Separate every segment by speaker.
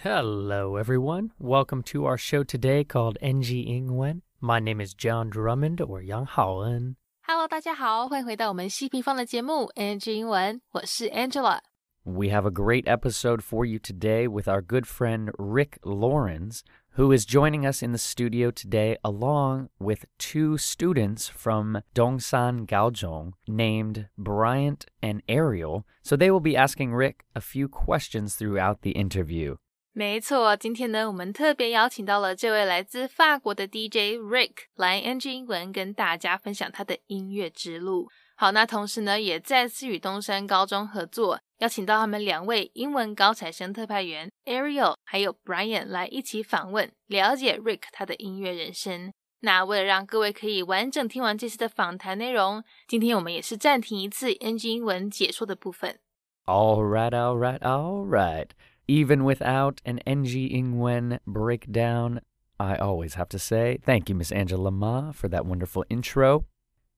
Speaker 1: Hello, everyone. Welcome to our show today called NG Ingwen. My name is John Drummond or Yang Haoen.
Speaker 2: Hello，大家好，欢迎回到我们希平方的节目 NG 英文，我是 Angela。
Speaker 1: We have a great episode for you today with our good friend Rick Lawrence, who is joining us in the studio today along with two students from Dongsan Gaozhong named Bryant and Ariel. So they will be asking Rick a few questions throughout the interview.
Speaker 2: 没错，今天呢，我们特别邀请到了这位来自法国的 DJ Rick 来 NG 英文跟大家分享他的音乐之路。好，那同时呢，也再次与东山高中合作，邀请到他们两位英文高材生特派员 Ariel 还有 Brian 来一起访问，了解 Rick 他的音乐人生。那为了让各位可以完整听完这次的访谈内容，今天我们也是暂停一次 NG 英文解说的部分。
Speaker 1: All right, all right, all right. Even without an NG Ingwen breakdown, I always have to say thank you, Miss Angela Ma, for that wonderful intro.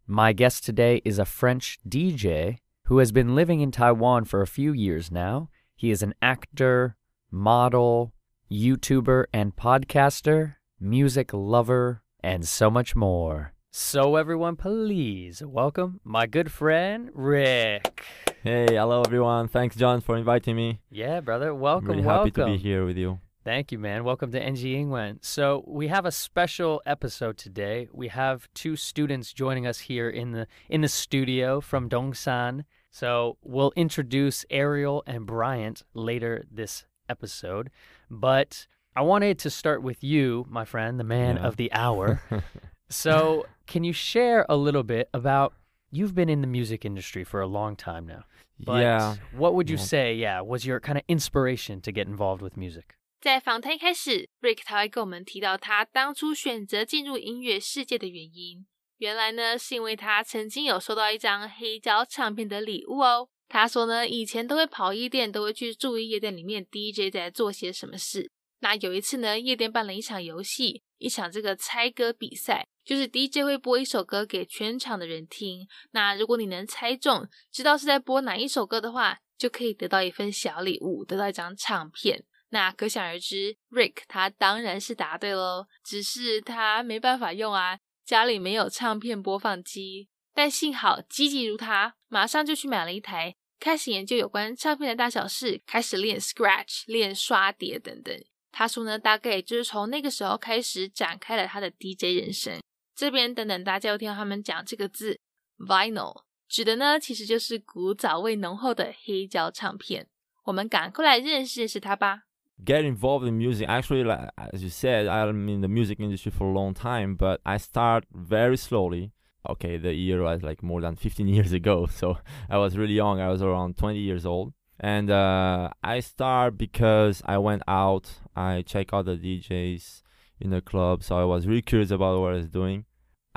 Speaker 1: My guest today is a French DJ who has been living in Taiwan for a few years now. He is an actor, model, YouTuber, and podcaster, music lover, and so much more. So, everyone, please welcome my good friend, Rick.
Speaker 3: Hey, hello everyone. Thanks, John, for inviting me.
Speaker 1: Yeah, brother.
Speaker 3: I'm
Speaker 1: Welcome,
Speaker 3: really
Speaker 1: welcome.
Speaker 3: happy to be here with you.
Speaker 1: Thank you, man. Welcome to NG Ingwen. So we have a special episode today. We have two students joining us here in the in the studio from Dongsan. So we'll introduce Ariel and Bryant later this episode. But I wanted to start with you, my friend, the man
Speaker 3: Yeah.
Speaker 1: of the hour. so can you share a little bit about you've been in the music industry for a long time now. But
Speaker 3: yeah.
Speaker 1: what would you
Speaker 3: Yeah.
Speaker 1: say, yeah, was your kind of inspiration to get involved with music?
Speaker 2: 在访谈一开始，Rick 他会跟我们提到他当初选择进入音乐世界的原因。原来呢，是因为他曾经有收到一张黑胶唱片的礼物哦。他说呢，以前都会跑夜店，都会去注意夜店里面 DJ 在做些什么事。那有一次呢，夜店办了一场游戏，一场这个猜歌比赛，就是 DJ 会播一首歌给全场的人听。那如果你能猜中，知道是在播哪一首歌的话，就可以得到一份小礼物，得到一张唱片。那可想而知，Rick 他当然是答对喽，只是他没办法用啊，家里没有唱片播放机。但幸好积极如他，马上就去买了一台，开始研究有关唱片的大小事，开始练 Scratch、练刷碟等等。他说呢，大概就是从那个时候开始展开了他的 DJ 人生。这边等等，大家又听到他们讲这个字 vinyl，指的呢其实就是古早味浓厚的黑胶唱片。我们赶快来认识认识他吧。
Speaker 3: Get involved in music. Actually, like, as you said, I'm in the music industry for a long time, but I start very slowly. Okay, the year was like more than 15 years ago, so I was really young. I was around 20 years old. And uh, I start because I went out, I check out the DJs in the club, so I was really curious about what I was doing.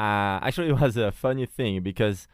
Speaker 3: Uh, actually, it was a funny thing because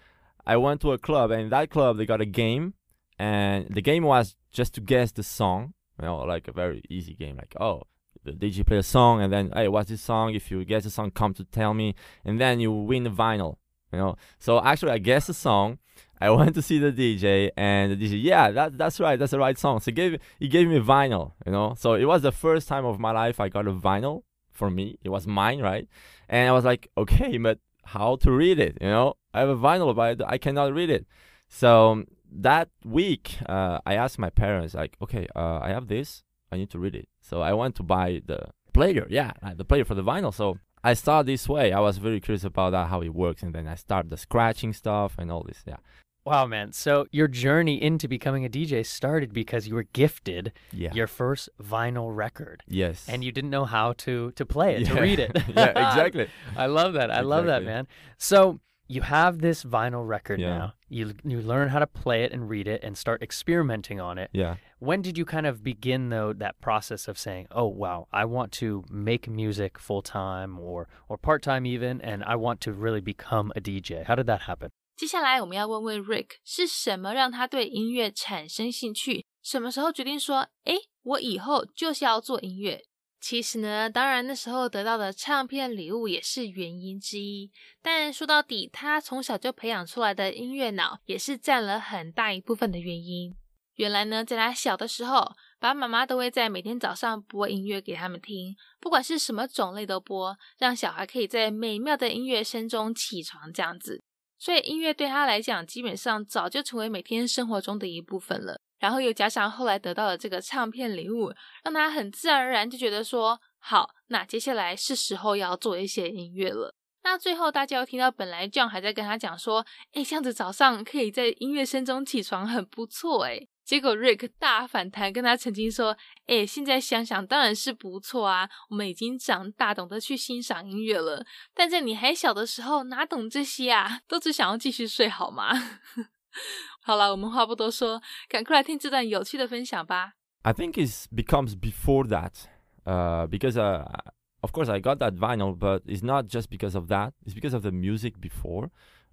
Speaker 3: I went to a club, and that club, they got a game, and the game was just to guess the song you know, like a very easy game. Like, oh, the DJ play a song, and then, hey, what's this song? If you guess the song, come to tell me, and then you win the vinyl. You know, so actually, I guessed the song. I went to see the DJ, and the DJ, yeah, that, that's right, that's the right song. So he gave he gave me vinyl. You know, so it was the first time of my life I got a vinyl for me. It was mine, right? And I was like, okay, but how to read it? You know, I have a vinyl, but I cannot read it. So that week, uh, I asked my parents, like, okay, uh, I have this, I need to read it. So I went to buy the player, yeah, uh, the player for the vinyl. So I started this way. I was very curious about that, how it works, and then I started the scratching stuff and all this. Yeah,
Speaker 1: Wow, man. So your journey into becoming a DJ started because you were gifted
Speaker 3: yeah,
Speaker 1: your first vinyl record
Speaker 3: yes,
Speaker 1: and you didn't know how to to play it, to read it.
Speaker 3: yeah, exactly.
Speaker 1: I love that. I love that, man. So you have this vinyl record
Speaker 3: Yeah.
Speaker 1: now. You you learn how to play it and read it and start experimenting on it.
Speaker 3: Yeah.
Speaker 1: When did you kind of begin though that process of saying, "Oh, wow, I want to make music full time or or part time even and I want to really become a DJ." How did that happen?
Speaker 2: 接下来我们要问问 Rick 是什么让他对音乐产生兴趣？什么时候决定说，诶，我以后就是要做音乐？其实呢，当然那时候得到的唱片礼物也是原因之一，但说到底，他从小就培养出来的音乐脑也是占了很大一部分的原因。原来呢，在他小的时候，爸爸妈妈都会在每天早上播音乐给他们听，不管是什么种类都播，让小孩可以在美妙的音乐声中起床这样子。所以音乐对他来讲，基本上早就成为每天生活中的一部分了。然后又加上后来得到了这个唱片礼物，让他很自然而然就觉得说，好，那接下来是时候要做一些音乐了。那最后大家又听到，本来 John 还在跟他讲说，哎，这样子早上可以在音乐声中起床，很不错哎。结果 Rick 大反弹，跟他曾经说，哎，现在想想当然是不错啊，我们已经长大，懂得去欣赏音乐了。但在你还小的时候，哪懂这些啊？都只想要继续睡，好吗？好了，我们话不多说，赶快来听这段有趣的分享吧。
Speaker 3: I think it becomes before that, uh, because uh, of course I got that vinyl, but it's not just because of that. It's because of the music before.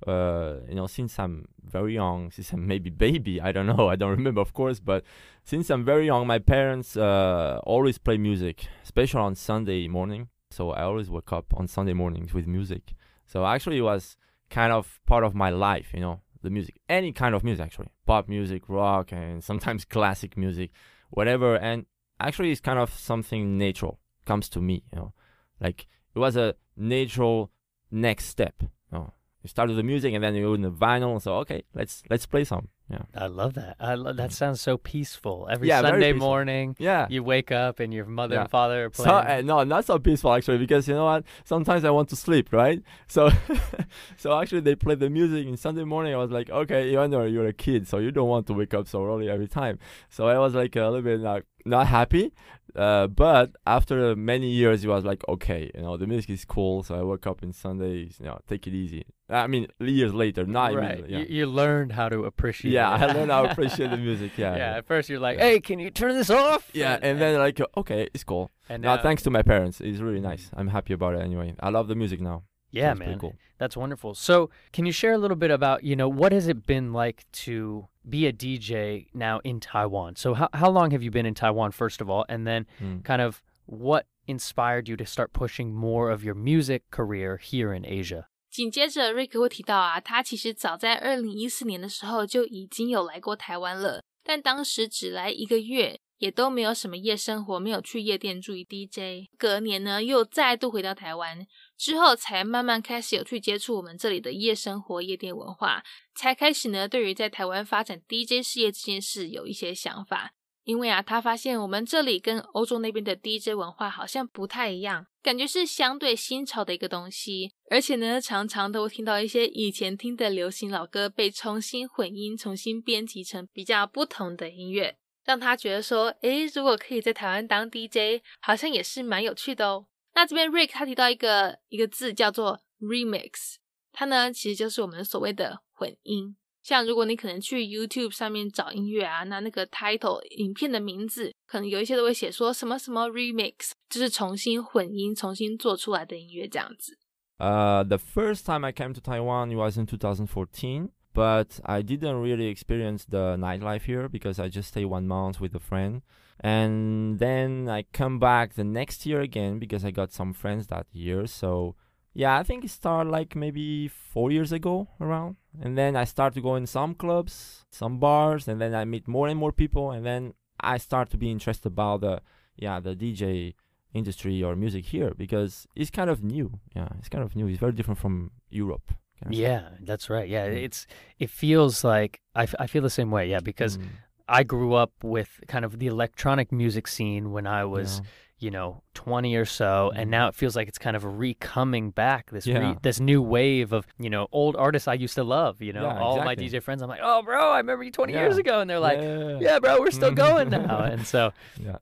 Speaker 3: Uh, you know, since I'm very young, since I'm maybe baby, I don't know, I don't remember, of course, but since I'm very young, my parents uh, always play music, especially on Sunday morning. So I always wake up on Sunday mornings with music. So actually, it was kind of part of my life, you know the music, any kind of music actually, pop music, rock, and sometimes classic music, whatever. And actually, it's kind of something natural comes to me, you know, like it was a natural next step. You know, you start with the music and then you go in the vinyl. And so okay, let's let's play some. Yeah.
Speaker 1: I love that. I love that sounds so peaceful. Every yeah, Sunday morning,
Speaker 3: yeah,
Speaker 1: you wake up and your mother yeah. and father are playing.
Speaker 3: So, uh, no, not so peaceful actually, because you know what? Sometimes I want to sleep, right? So, so actually they play the music in Sunday morning. I was like, okay, even though you're a kid, so you don't want to wake up so early every time. So I was like a little bit like not happy. Uh, but after many years, it was like, okay, you know, the music is cool. So I woke up in Sundays, you know, take it easy. I mean, years later, not right.
Speaker 1: Yeah. You, you learned how to appreciate.
Speaker 3: Yeah, I learned how to appreciate the music. Yeah.
Speaker 1: Yeah. At first, you're like, "Hey, can you turn this off?"
Speaker 3: Yeah, and, and then like, okay, it's cool. And now, thanks to my parents, it's really nice. I'm happy about it anyway. I love the music now.
Speaker 1: Yeah, man. Cool. That's wonderful. So, can you share a little bit about, you know, what has it been like to be a DJ now in Taiwan? So, how, how long have you been in Taiwan, first of all? And then, mm. kind of, what inspired you to start pushing more of your music career here in Asia?
Speaker 2: 紧接着，瑞克会提到啊，他其实早在二零一四年的时候就已经有来过台湾了，但当时只来一个月，也都没有什么夜生活，没有去夜店注意 DJ。隔年呢，又再度回到台湾。 之后才慢慢开始有去接触我们这里的夜生活、夜店文化，才开始呢对于在台湾发展 DJ 事业这件事有一些想法。因为啊，他发现我们这里跟欧洲那边的 DJ 文化好像不太一样，感觉是相对新潮的一个东西。而且呢，常常都听到一些以前听的流行老歌被重新混音、重新编辑成比较不同的音乐，让他觉得说，诶，如果可以在台湾当 DJ，好像也是蛮有趣的哦。那这边 Rick 他提到一个一个字叫做 remix，它呢其实就是我们所谓的混音。像如果你可能去 YouTube 上面找音乐啊，那那个 title 影片的名字可能有一些都会写说什么什么 remix，就是重新混音、重新做出来的音乐这样子。
Speaker 3: Uh, the first time I came to Taiwan it was in 2014, but I didn't really experience the nightlife here because I just stayed one month with a friend. And then I come back the next year again because I got some friends that year. So yeah, I think it started like maybe four years ago around, and then I start to go in some clubs, some bars, and then I meet more and more people, and then I start to be interested about the yeah the DJ industry or music here because it's kind of new. Yeah, it's kind of new. It's very different from Europe.
Speaker 1: Yeah, that's right. Yeah, mm. it's it feels like I, f- I feel the same way. Yeah, because mm. I grew up with kind of the electronic music scene when I was, yeah. you know, 20 or so, and mm-hmm. now it feels like it's kind of re-coming back. This yeah. re- this new wave of you know old artists I used to love. You know, yeah, all exactly. my DJ friends. I'm like, oh, bro, I remember you 20 years ago, and they're like, yeah, bro, we're still going now. and so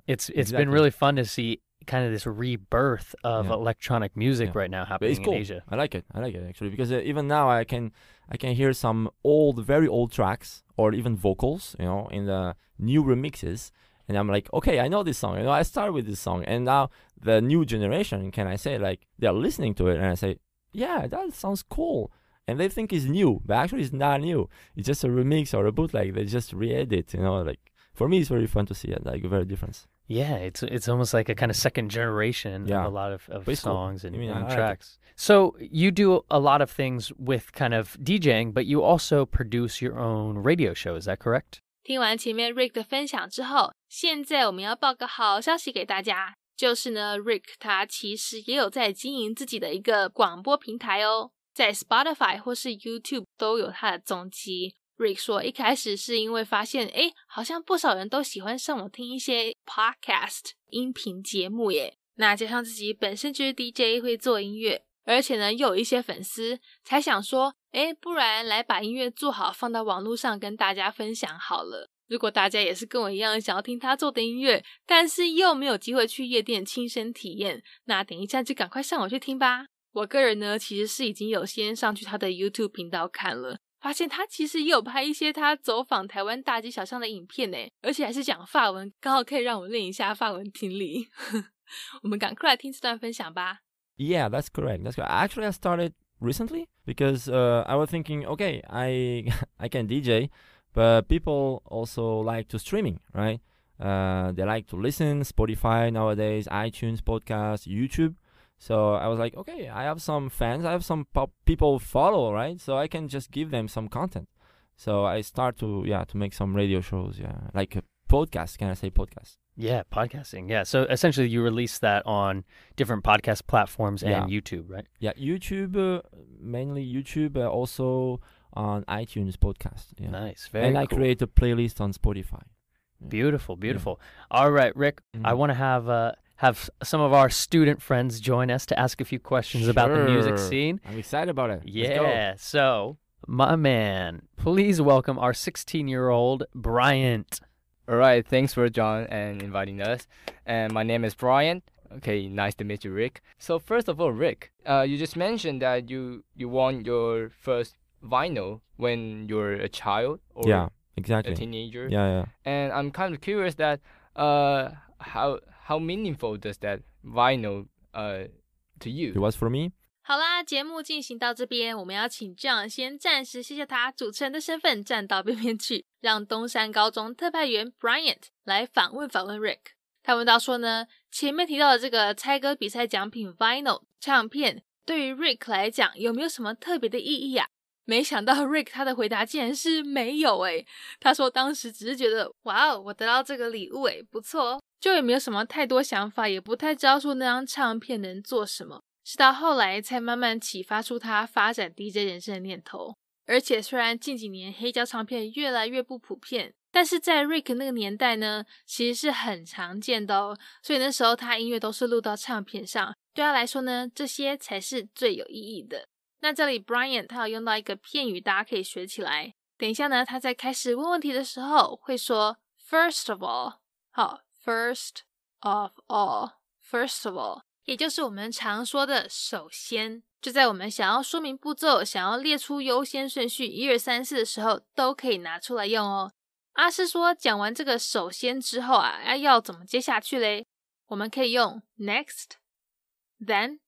Speaker 1: it's it's exactly. been really fun to see kind of this rebirth of yeah. electronic music yeah. right now happening
Speaker 3: cool.
Speaker 1: in Asia.
Speaker 3: I like it. I like it actually because uh, even now I can I can hear some old, very old tracks or even vocals, you know, in the new remixes, and I'm like, okay, I know this song. You know, I started with this song, and now the new generation, can I say, like they're listening to it, and I say, yeah, that sounds cool. And they think it's new, but actually it's not new. It's just a remix or a bootleg. They just re-edit, you know. Like for me, it's very fun to see it, like a very difference.
Speaker 1: Yeah, it's it's almost like a kind of second generation yeah. of a lot of, of songs and, and tracks. So you do a lot of things with kind of DJing, but you also produce your own radio show. Is that correct?
Speaker 2: 听完前面 Rick 的分享之后，现在我们要报个好消息给大家，就是呢，Rick 他其实也有在经营自己的一个广播平台哦，在 Spotify 或是 YouTube 都有他的踪迹。 Rick 说，一开始是因为发现，哎，好像不少人都喜欢上网听一些 podcast 音频节目耶。那加上自己本身就是 DJ 会做音乐，而且呢又有一些粉丝，才想说。哎，不然来把音乐做好，放到网络上跟大家分享好了。如果大家也是跟我一样想要听他做的音乐，但是又没有机会去夜店亲身体验，那等一下就赶快上网去听吧。我个人呢，其实是已经有先上去他的 YouTube 频道看了，发现他其实也有拍一些他走访台湾大街小巷的影片呢，而且还是讲法文，刚好可以让我练一下法文听力。我们赶快来听这段分享吧。
Speaker 3: Yeah, that's correct. That's correct. Actually, I started. recently because uh, I was thinking, okay, I I can DJ, but people also like to streaming, right? Uh, they like to listen Spotify nowadays, iTunes, podcast, YouTube. So I was like, okay, I have some fans, I have some pop- people follow, right? So I can just give them some content. So I start to yeah to make some radio shows, yeah, like a podcast. Can I say podcast?
Speaker 1: Yeah, podcasting. Yeah. So essentially, you release that on different podcast platforms and
Speaker 3: Yeah.
Speaker 1: YouTube, right?
Speaker 3: Yeah, YouTube, uh, mainly YouTube, uh, also on iTunes podcast. Yeah.
Speaker 1: Nice. Very
Speaker 3: and I
Speaker 1: cool.
Speaker 3: create a playlist on Spotify.
Speaker 1: Beautiful, beautiful. All right, Rick. I
Speaker 3: Mhm.
Speaker 1: want to have uh, have some of our student friends join us to ask a few questions about the music
Speaker 3: Sure.
Speaker 1: scene.
Speaker 3: I'm excited about it. Let's go.
Speaker 1: Yeah. So, my man, please welcome our 16 year old Bryant.
Speaker 4: All right, thanks for John and inviting us. And my name is Brian. Okay, nice to meet you, Rick. So first of all, Rick, uh, you just mentioned that you you won your first vinyl when you were a child or
Speaker 3: Yeah, exactly.
Speaker 4: a teenager.
Speaker 3: Yeah, yeah.
Speaker 4: And I'm kind of curious that uh how how meaningful does that vinyl uh to you?
Speaker 3: It was for me.
Speaker 2: 好啦，节目进行到这边，我们要请 John 先暂时谢谢他主持人的身份站到边边去，让东山高中特派员 Bryant 来访问访问 Rick。他问到说呢，前面提到的这个猜歌比赛奖品 Vinyl 唱片，对于 Rick 来讲有没有什么特别的意义啊？没想到 Rick 他的回答竟然是没有诶，他说当时只是觉得哇哦，我得到这个礼物诶，不错哦，就也没有什么太多想法，也不太知道说那张唱片能做什么。是到后来才慢慢启发出他发展 DJ 人生的念头。而且虽然近几年黑胶唱片越来越不普遍，但是在 Rick 那个年代呢，其实是很常见的哦。所以那时候他音乐都是录到唱片上，对他来说呢，这些才是最有意义的。那这里 Brian 他有用到一个片语，大家可以学起来。等一下呢，他在开始问问题的时候会说 First of all，好，First of all，First of all。也就是我们常说的“首先”，就在我们想要说明步骤、想要列出优先顺序一二三四的时候，都可以拿出来用哦。阿诗说，讲完这个“首先”之后啊，要怎么接下去嘞？我们可以用 next、then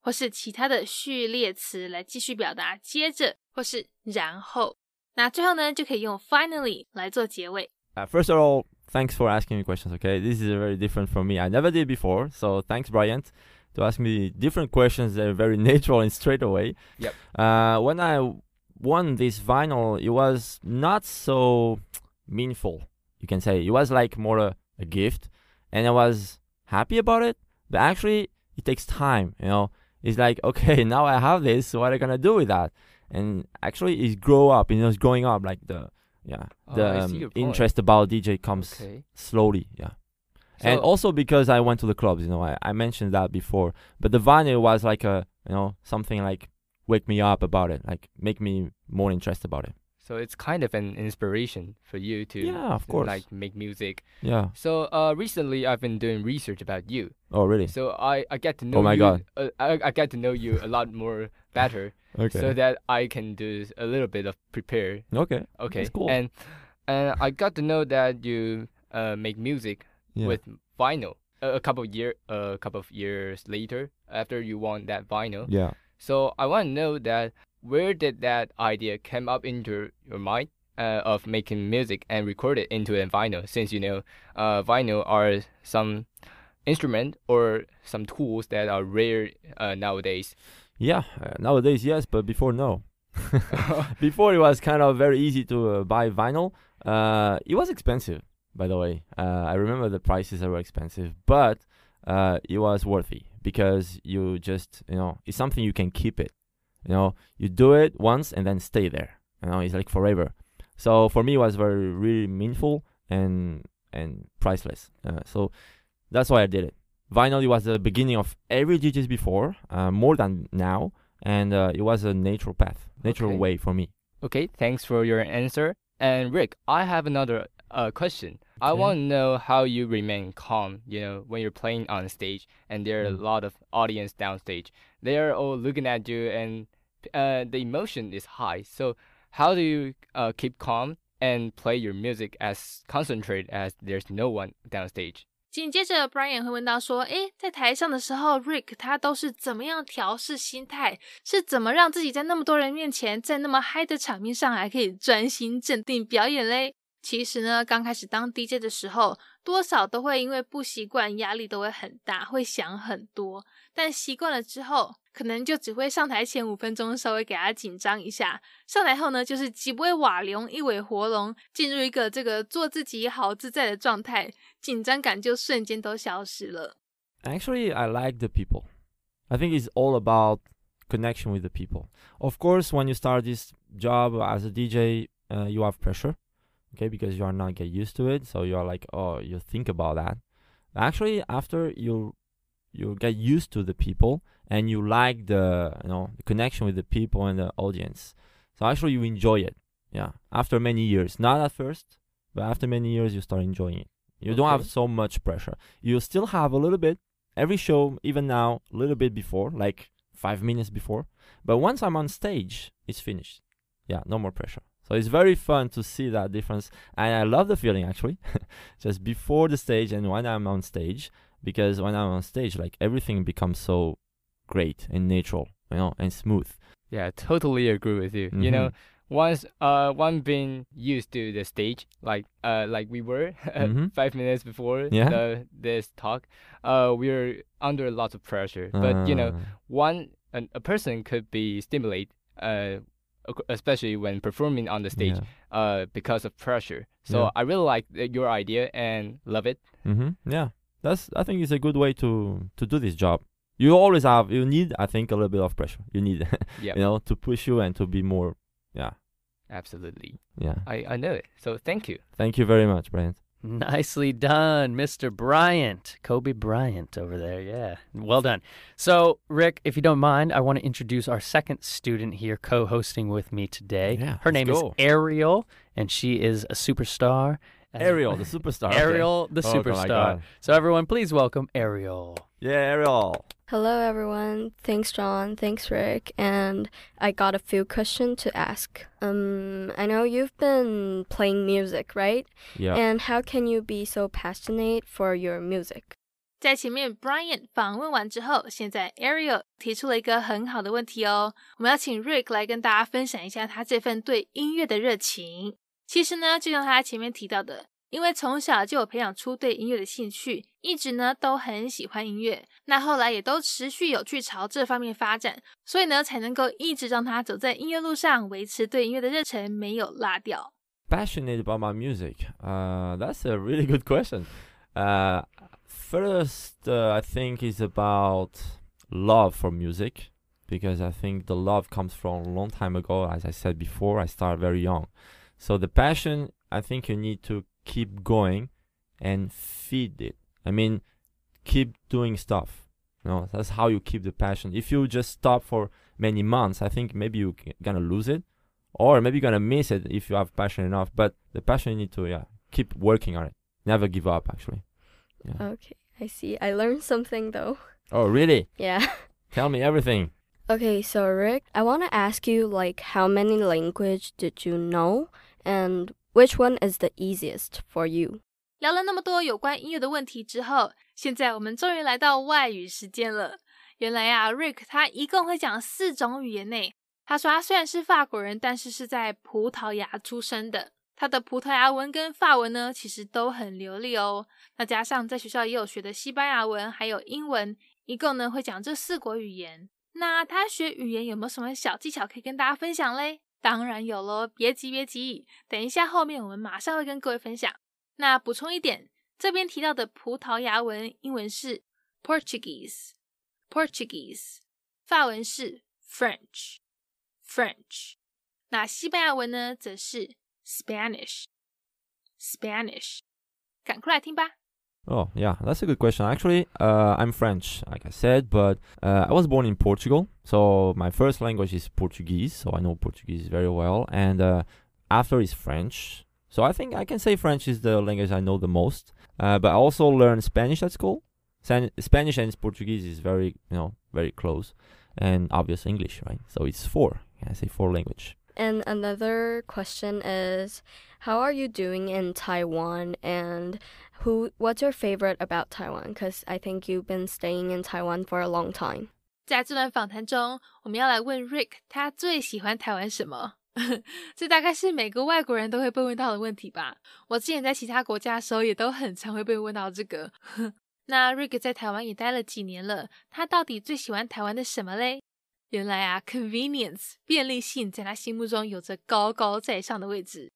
Speaker 2: 或是其他的序列词来继续表达接着或是然后。那最后呢，就可以用 finally 来做结尾。
Speaker 3: Uh, first of all, thanks for asking me questions. Okay, this is very different from me. I never did before, so thanks, Bryant, to ask me different questions that are very natural and straight away.
Speaker 4: Yep.
Speaker 3: Uh, when I won this vinyl, it was not so meaningful. You can say it was like more a, a gift, and I was happy about it. But actually, it takes time. You know, it's like okay, now I have this. What am I gonna do with that? And actually, it's grow up. You know, it's growing up. Like the yeah,
Speaker 4: Oh,
Speaker 3: the um, interest about DJ comes
Speaker 4: Okay.
Speaker 3: slowly. Yeah. and also because I went to the clubs, you know, I, I mentioned that before. But the vinyl was like a, you know, something like wake me up about it, like make me more interested about it.
Speaker 4: So it's kind of an inspiration for you to
Speaker 3: Yeah, of course.
Speaker 4: like make music.
Speaker 3: Yeah.
Speaker 4: So uh, recently I've been doing research about you.
Speaker 3: Oh, really?
Speaker 4: So I, I get to know
Speaker 3: Oh my
Speaker 4: you,
Speaker 3: God.
Speaker 4: Uh, I, I get to know you a lot more better
Speaker 3: Okay.
Speaker 4: so that I can do a little bit of prepare.
Speaker 3: okay.
Speaker 4: Okay.
Speaker 3: That's cool.
Speaker 4: And and I got to know that you uh, make music
Speaker 3: Yeah.
Speaker 4: with vinyl a, a couple of year a couple of years later after you won that vinyl.
Speaker 3: yeah.
Speaker 4: So I want to know that where did that idea come up into your mind uh, of making music and record it into a vinyl? Since you know, uh, vinyl are some instrument or some tools that are rare uh, nowadays.
Speaker 3: Yeah. Uh, nowadays, yes, but before, no. before it was kind of very easy to uh, buy vinyl. Uh, it was expensive, by the way. Uh, I remember the prices were expensive, but uh, it was worthy because you just, you know, it's something you can keep it. You know, you do it once and then stay there. You know, it's like forever. So for me, it was very really meaningful and and priceless. Uh, so that's why I did it. Vinyl was the beginning of every DJs before, uh, more than now, and uh, it was a natural path, natural
Speaker 4: Okay.
Speaker 3: way for me.
Speaker 4: Okay, thanks for your answer. And Rick, I have another uh, question. I want to know how you remain calm, you know, when you're playing on stage and there are
Speaker 3: Mm.
Speaker 4: a lot of audience downstage. They are all looking at you and uh, the emotion is high. So how do you uh, keep calm and play your music as concentrated as there's no one downstage?
Speaker 2: 紧接着，Brian 会问到说：“诶，在台上的时候，Rick 他都是怎么样调试心态？是怎么让自己在那么多人面前，在那么嗨的场面上，还可以专心镇定表演嘞？”其实呢，刚开始当 DJ 的时候，多少都会因为不习惯，压力都会很大，会想很多。但习惯了之后，可能就只会上台前五分钟稍微给他紧张一下，上台后呢，就是极不会瓦龙，一尾活龙，进入一个这个做自己好自在的状态。紧张感就瞬间都消失了。
Speaker 3: Actually, I like the people. I think it's all about connection with the people. Of course, when you start this job as a DJ, uh, you have pressure, okay, because you are not get used to it. So you are like, oh, you think about that. Actually, after you you get used to the people and you like the you know the connection with the people and the audience. So actually, you enjoy it. Yeah, after many years, not at first, but after many years, you start enjoying it. You don't have so much pressure. You still have a little bit every show, even now, a little bit before, like five minutes before. But once I'm on stage, it's finished. Yeah, no more pressure. So it's very fun to see that difference. And I love the feeling actually, just before the stage and when I'm on stage, because when I'm on stage, like everything becomes so great and natural, you know, and smooth.
Speaker 4: Yeah, totally agree with you. You know,
Speaker 3: Mhm.
Speaker 4: once uh one being used to the stage like uh like we were
Speaker 3: Mhm.
Speaker 4: five minutes before
Speaker 3: Yeah.
Speaker 4: the, this talk uh we're under lots of pressure but you know
Speaker 3: Uh,
Speaker 4: one an, a person could be stimulated uh especially when performing on the stage
Speaker 3: yeah.
Speaker 4: uh because of pressure so
Speaker 3: Yeah.
Speaker 4: i really like uh, your idea and love it
Speaker 3: hmm Yeah, that's. I think it's a good way to to do this job. You always have. You need. I think a little bit of pressure. You need.
Speaker 4: yeah
Speaker 3: you know, to push you and to be more. Yeah,
Speaker 4: absolutely
Speaker 3: yeah.
Speaker 4: i i know it so thank you
Speaker 3: Thank you very much, Brian.
Speaker 1: Nicely done, Mr. Bryant. Kobe Bryant over there. Yeah. Well done. So, Rick, if you don't mind, I want to introduce our second student here co hosting with me today.
Speaker 3: Yeah,
Speaker 1: Her name
Speaker 3: go.
Speaker 1: is Ariel, and she is a superstar. Uh,
Speaker 3: Ariel, the superstar. okay.
Speaker 1: Ariel, the
Speaker 3: Oh,
Speaker 1: superstar.
Speaker 3: God.
Speaker 1: So, everyone, please welcome Ariel.
Speaker 3: Yeah, Ariel.
Speaker 5: Hello, everyone. Thanks, John. Thanks, Rick. And I got a few questions to ask. Um, I know you've been playing music, right?
Speaker 3: Yeah.
Speaker 5: And how can you be so passionate for your music?
Speaker 2: 在前面 Brian 访问完之后，现在 Ariel 提出了一个很好的问题哦。我们要请 Rick 来跟大家分享一下他这份对音乐的热情。其实呢，就像他前面提到的， 因为从小就有培养出对音乐的兴趣，一直呢都很喜欢音乐。那后来也都持续有去朝这方面发展，所以呢才能够一直让他走在音乐路上，维持对音乐的热忱没有落掉。
Speaker 3: Passionate about my music. Uh, that's a really good question. Uh, first, uh, I think is about love for music because I think the love comes from a long time ago. As I said before, I started very young. So the passion, I think you need to keep going and feed it. I mean, keep doing stuff. You know, that's how you keep the passion. If you just stop for many months, I think maybe you're gonna lose it, or maybe you're gonna miss it if you have passion enough. But the passion you need to, yeah, keep working on it. Never give up. Actually. Yeah.
Speaker 5: Okay, I see. I learned something though.
Speaker 3: Oh, really?
Speaker 5: Yeah.
Speaker 3: Tell me everything.
Speaker 5: Okay, so Rick, I want to ask you like how many language did you know and which one is the easiest for you?
Speaker 2: 聊了那么多有关音乐的问题之后，现在我们终于来到外语时间了。原来啊，Rick 他一共会讲四种语言呢。他说他虽然是法国人，但是是在葡萄牙出生的。他的葡萄牙文跟法文呢，其实都很流利哦。那加上在学校也有学的西班牙文，还有英文，一共呢会讲这四国语言。那他学语言有没有什么小技巧可以跟大家分享嘞？当然有喽，别急别急，等一下后面我们马上会跟各位分享。那补充一点，这边提到的葡萄牙文英文是 Portuguese，Portuguese，法文是 French，French。那西班牙文呢，则是 Spanish，Spanish。赶快来听吧。
Speaker 3: Oh, yeah, that's a good question. Actually, uh, I'm French, like I said, but uh, I was born in Portugal. So my first language is Portuguese, so I know Portuguese very well. And uh, after is French. So I think I can say French is the language I know the most. Uh, but I also learned Spanish at school. San- Spanish and Portuguese is very, you know, very close. And obvious English, right? So it's four. I say four language.
Speaker 5: And another question is how are you doing in Taiwan and who what's your favorite about Taiwan cuz I think you've been staying in Taiwan for a long time.
Speaker 2: 在这段访谈中，我们要来问 Rick 他最喜欢台湾什么？这大概是每个外国人都会被问到的问题吧。我之前在其他国家的时候，也都很常会被问到这个。那 Rick 在台湾也待了几年了，他到底最喜欢台湾的什么嘞？ 原来啊，convenience 便利性在他心目中有着高高在上的位置。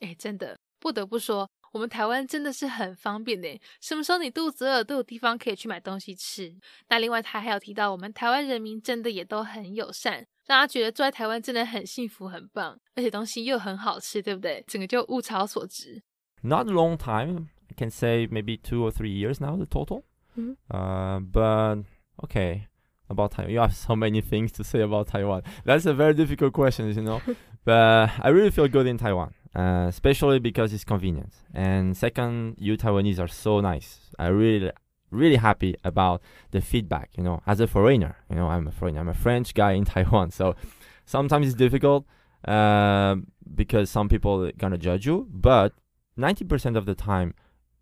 Speaker 2: 哎，真的不得不说，我们台湾真的是很方便的，什么时候你肚子饿都有地方可以去买东西吃。那另外他还有提到，我们台湾人民真的也都很友善，让他觉得住在台湾真的很幸福、很棒，而且东西又很好吃，对不对？整个就物超所值。
Speaker 3: Not a long time, I can say maybe two or three years now, the total.
Speaker 5: Mhm.
Speaker 3: Uh, but okay. About Taiwan. You have so many things to say about Taiwan. That's a very difficult question, you know. but I really feel good in Taiwan, uh, especially because it's convenient. And second, you Taiwanese are so nice. I really, really happy about the feedback. You know, as a foreigner, you know, I'm a foreigner. I'm a French guy in Taiwan, so sometimes it's difficult uh, because some people are gonna judge you. But 90% of the time,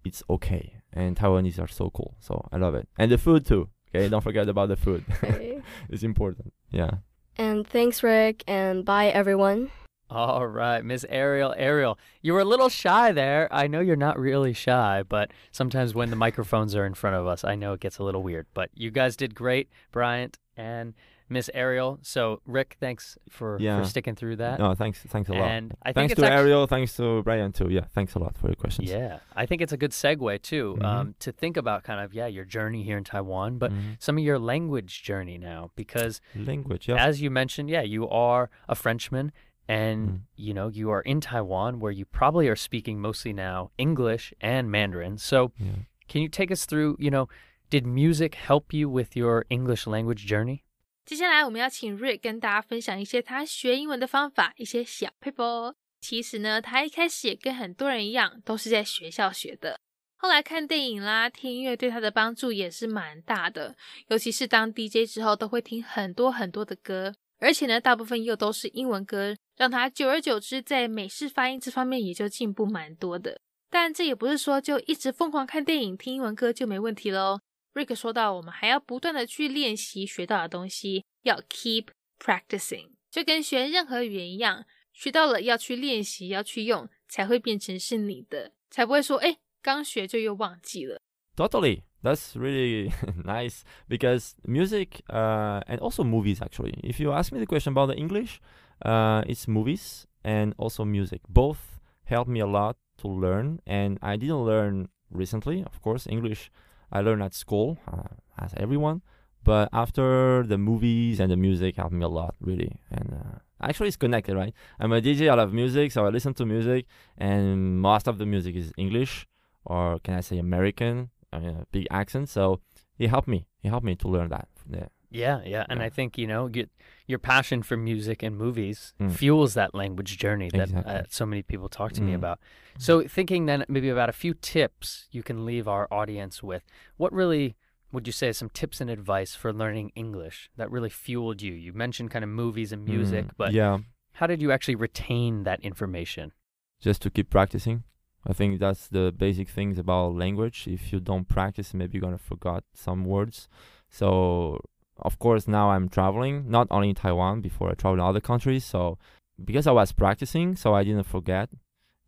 Speaker 3: it's okay. And Taiwanese are so cool, so I love it. And the food too. Okay, don't forget about the food.
Speaker 5: Okay.
Speaker 3: it's important. Yeah.
Speaker 5: and thanks Rick and bye everyone.
Speaker 1: All right, Miss Ariel. Ariel, you were a little shy there. I know you're not really shy, but sometimes when the microphones are in front of us, I know it gets a little weird. But you guys did great, Bryant and Miss Ariel. So, Rick, thanks for,
Speaker 3: Yeah.
Speaker 1: for sticking through that.
Speaker 3: No, thanks. Thanks a lot.
Speaker 1: and I
Speaker 3: thanks to
Speaker 1: actu-
Speaker 3: Ariel. Thanks to Brian too. Yeah. Thanks a lot for your questions.
Speaker 1: Yeah, I think it's a good segue too
Speaker 3: Mhm.
Speaker 1: um, to think about kind of yeah your journey here in Taiwan, but
Speaker 3: Mhm.
Speaker 1: some of your language journey now because
Speaker 3: language. Yeah.
Speaker 1: as you mentioned, yeah, you are a Frenchman and
Speaker 3: Mhm.
Speaker 1: you know you are in Taiwan where you probably are speaking mostly now English and Mandarin. So
Speaker 3: yeah.
Speaker 1: can you take us through? You know, did music help you with your English language journey?
Speaker 2: 接下来我们要请 Rick 跟大家分享一些他学英文的方法，一些小 paper。其实呢，他一开始也跟很多人一样，都是在学校学的。后来看电影啦、听音乐对他的帮助也是蛮大的，尤其是当 DJ 之后，都会听很多很多的歌，而且呢，大部分又都是英文歌，让他久而久之在美式发音这方面也就进步蛮多的。但这也不是说就一直疯狂看电影、听英文歌就没问题喽。Rick 说到，我们还要不断的去练习学到的东西，要 keep practicing，就跟学任何语言一样，学到了要去练习，要去用，才会变成是你的，才不会说，哎，刚学就又忘记了。
Speaker 3: Totally. That's really nice because music uh, and also movies actually. If you ask me the question about the English, uh, it's movies and also music. Both helped me a lot to learn, and I didn't learn recently. Of course, English I learned at school, uh, as everyone. But after the movies and the music helped me a lot, really. And uh, actually, it's connected, right? I'm a DJ. I love music, so I listen to music, and most of the music is English, or can I say American? I mean, a big accent. So he helped me. He helped me to learn that. Yeah.
Speaker 1: Yeah, yeah, and
Speaker 3: Yeah.
Speaker 1: I think you know you, your passion for music and movies
Speaker 3: Mm.
Speaker 1: fuels that language journey that
Speaker 3: Exactly.
Speaker 1: uh, so many people talk to me
Speaker 3: Mm.
Speaker 1: about. So, thinking then maybe about a few tips you can leave our audience with. What really would you say some tips and advice for learning English that really fueled you? You mentioned kind of movies and music,
Speaker 3: Mm,
Speaker 1: but
Speaker 3: yeah,
Speaker 1: how did you actually retain that information?
Speaker 3: just to keep practicing. I think that's the basic things about language. If you don't practice, maybe you're gonna forget some words. So of course now I'm traveling, not only in Taiwan. Before I traveled other countries, so because I was practicing, so I didn't forget,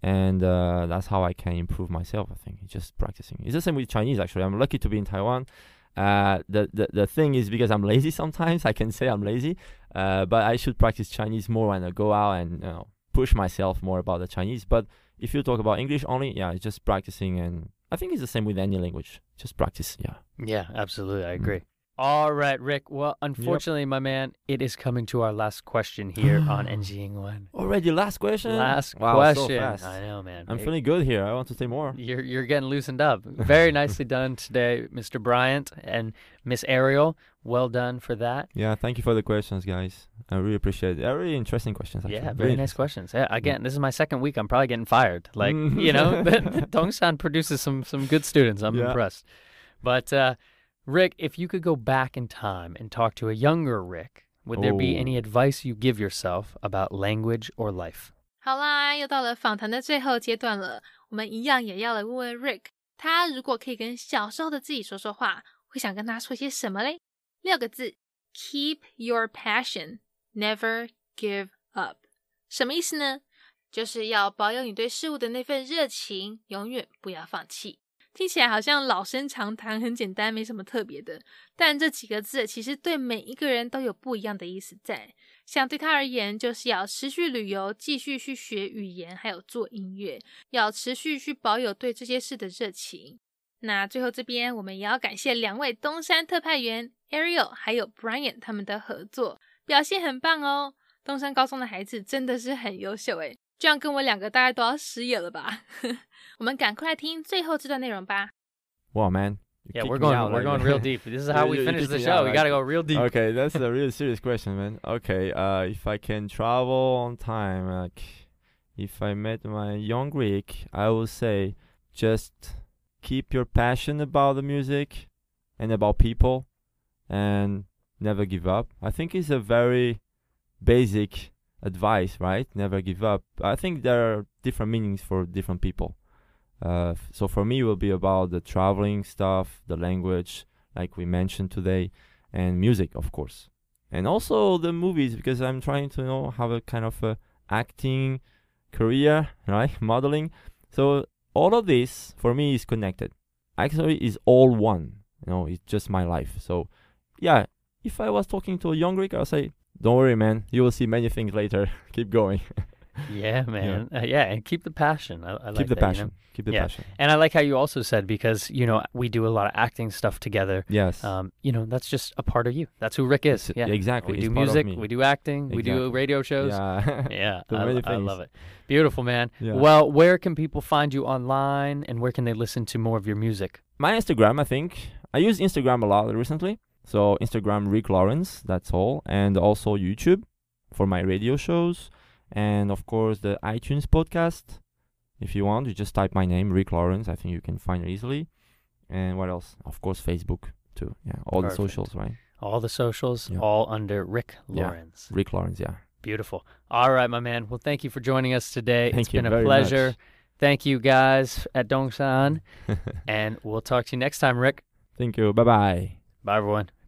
Speaker 3: and uh, that's how I can improve myself. I think just practicing. It's the same with Chinese actually. I'm lucky to be in Taiwan. Uh, the, the the thing is because I'm lazy sometimes I can say I'm lazy, uh, but I should practice Chinese more and uh, go out and you know push myself more about the Chinese. But if you talk about English only, yeah, it's just practicing and I think it's the same with any language. Just practice, yeah.
Speaker 1: Yeah, absolutely. I
Speaker 3: Mm.
Speaker 1: All right, Rick. Well, unfortunately, my man, it is coming to our last question here on ng1
Speaker 3: Already last question.
Speaker 1: Last
Speaker 3: wow, so
Speaker 1: question.
Speaker 3: fast.
Speaker 1: I know, man.
Speaker 3: I'm
Speaker 1: It-
Speaker 3: feeling good here. I want to say more.
Speaker 1: You're you're getting loosened up. Very nicely done today, Mr. Bryant and Miss Ariel. Well done for that.
Speaker 3: Yeah, thank you for the questions, guys. I really appreciate it. They're really interesting questions. Actually.
Speaker 1: Yeah,
Speaker 3: Really
Speaker 1: very nice questions. Yeah, again, this is my second week. I'm probably getting fired. Like you know, Dongsan produces some some good students. I'm
Speaker 3: Yeah.
Speaker 1: impressed. But uh, Rick, if you could go back in time and talk to a younger Rick, would there be
Speaker 3: Oh.
Speaker 1: any advice you give yourself about language or life?
Speaker 2: 好啦，又到了访谈的最后阶段了，我们一样也要来问问 Rick，他如果可以跟小时候的自己说说话，会想跟他说些什么嘞？六个字：Keep your passion, never give up。什么意思呢？就是要保有你对事物的那份热情，永远不要放弃。 听起来好像老生常谈，很简单，没什么特别的。但这几个字其实对每一个人都有不一样的意思在。像对他而言，就是要持续旅游，继续去学语言，还有做音乐，要持续去保有对这些事的热情。那最后这边，我们也要感谢两位东山特派员 Ariel 还有 Brian 他们的合作，表现很棒哦。东山高中的孩子真的是很优秀诶，这样跟我两个大概都要失业了吧？我们赶快来听最后这段内容吧。
Speaker 3: Wow, man.
Speaker 1: Yeah, we're going
Speaker 3: out,
Speaker 1: we're going real deep. This is how we finish the show.
Speaker 3: Out,
Speaker 1: we
Speaker 3: gotta
Speaker 1: go real deep.
Speaker 3: Okay, that's a really serious question, man. Okay, uh, if I can travel on time, like if I met my young Rick, I will say just keep your passion about the music and about people and never give up. I think it's a very basic advice, right? Never give up. I think there are different meanings for different people. Uh, so for me, it will be about the traveling stuff, the language, like we mentioned today, and music, of course, and also the movies because I'm trying to you know have a kind of a acting career, right? Modeling. So all of this for me is connected. Actually, is all one. You know, it's just my life. So yeah, if I was talking to a young Rick, I'll say, "Don't worry, man. You will see many things later. Keep going.
Speaker 1: Yeah, man. Uh, yeah, and keep the passion. I, I like
Speaker 3: Keep the
Speaker 1: that, you know?
Speaker 3: passion. Keep the
Speaker 1: Yeah.
Speaker 3: passion.
Speaker 1: And I like how you also said because you know we do a lot of acting stuff together.
Speaker 3: Yes.
Speaker 1: Um, you know that's just a part of you. That's who Rick is. Yeah,
Speaker 3: exactly.
Speaker 1: We do music. We do acting. We do radio shows.
Speaker 3: yeah.
Speaker 1: Yeah, I, I love it. Beautiful, man.
Speaker 3: Yeah.
Speaker 1: Well, where can people find you online, and where can they listen to more of your music?
Speaker 3: my Instagram, I think I use Instagram a lot recently. So Instagram Rick Lawrence, that's all, and also YouTube for my radio shows, and of course the iTunes podcast. If you want, you just type my name, Rick Lawrence. I think you can find it easily. And what else? Of course, Facebook too. Yeah, all
Speaker 1: Perfect.
Speaker 3: the socials, right?
Speaker 1: All the socials,
Speaker 3: Yeah.
Speaker 1: all under Rick
Speaker 3: Yeah.
Speaker 1: Lawrence.
Speaker 3: Rick Lawrence. Yeah.
Speaker 1: Beautiful. All right, my man. Well, thank you for joining us today.
Speaker 3: Thank
Speaker 1: it's
Speaker 3: you
Speaker 1: been a pleasure.
Speaker 3: much.
Speaker 1: Thank you guys at Dongsan, and we'll talk to you next time, Rick.
Speaker 3: Thank you. Bye bye.
Speaker 1: Bye, everyone.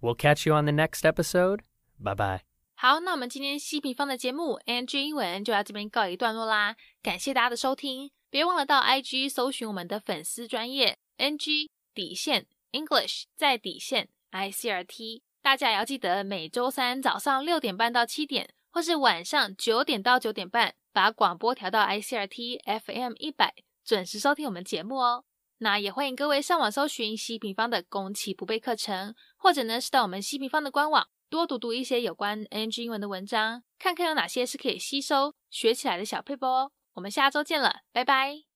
Speaker 1: We'll catch you on the next episode. Bye bye.
Speaker 2: 好，那我们今天西平方的节目 NG 英文就到这边告一段落啦，感谢大家的收听，别忘了到 IG 搜寻我们的粉丝专业 NG 底线 English 在底线 ICRT，大家也要记得每周三早上六点半到七点，或是晚上九点到九点半，把广播调到 ICRT FM 一百，准时收听我们节目哦。那也欢迎各位上网搜寻西平方的攻其不备课程，或者呢是到我们西平方的官网。多读读一些有关 NG 英文的文章，看看有哪些是可以吸收学起来的小配波哦。我们下周见了，拜拜。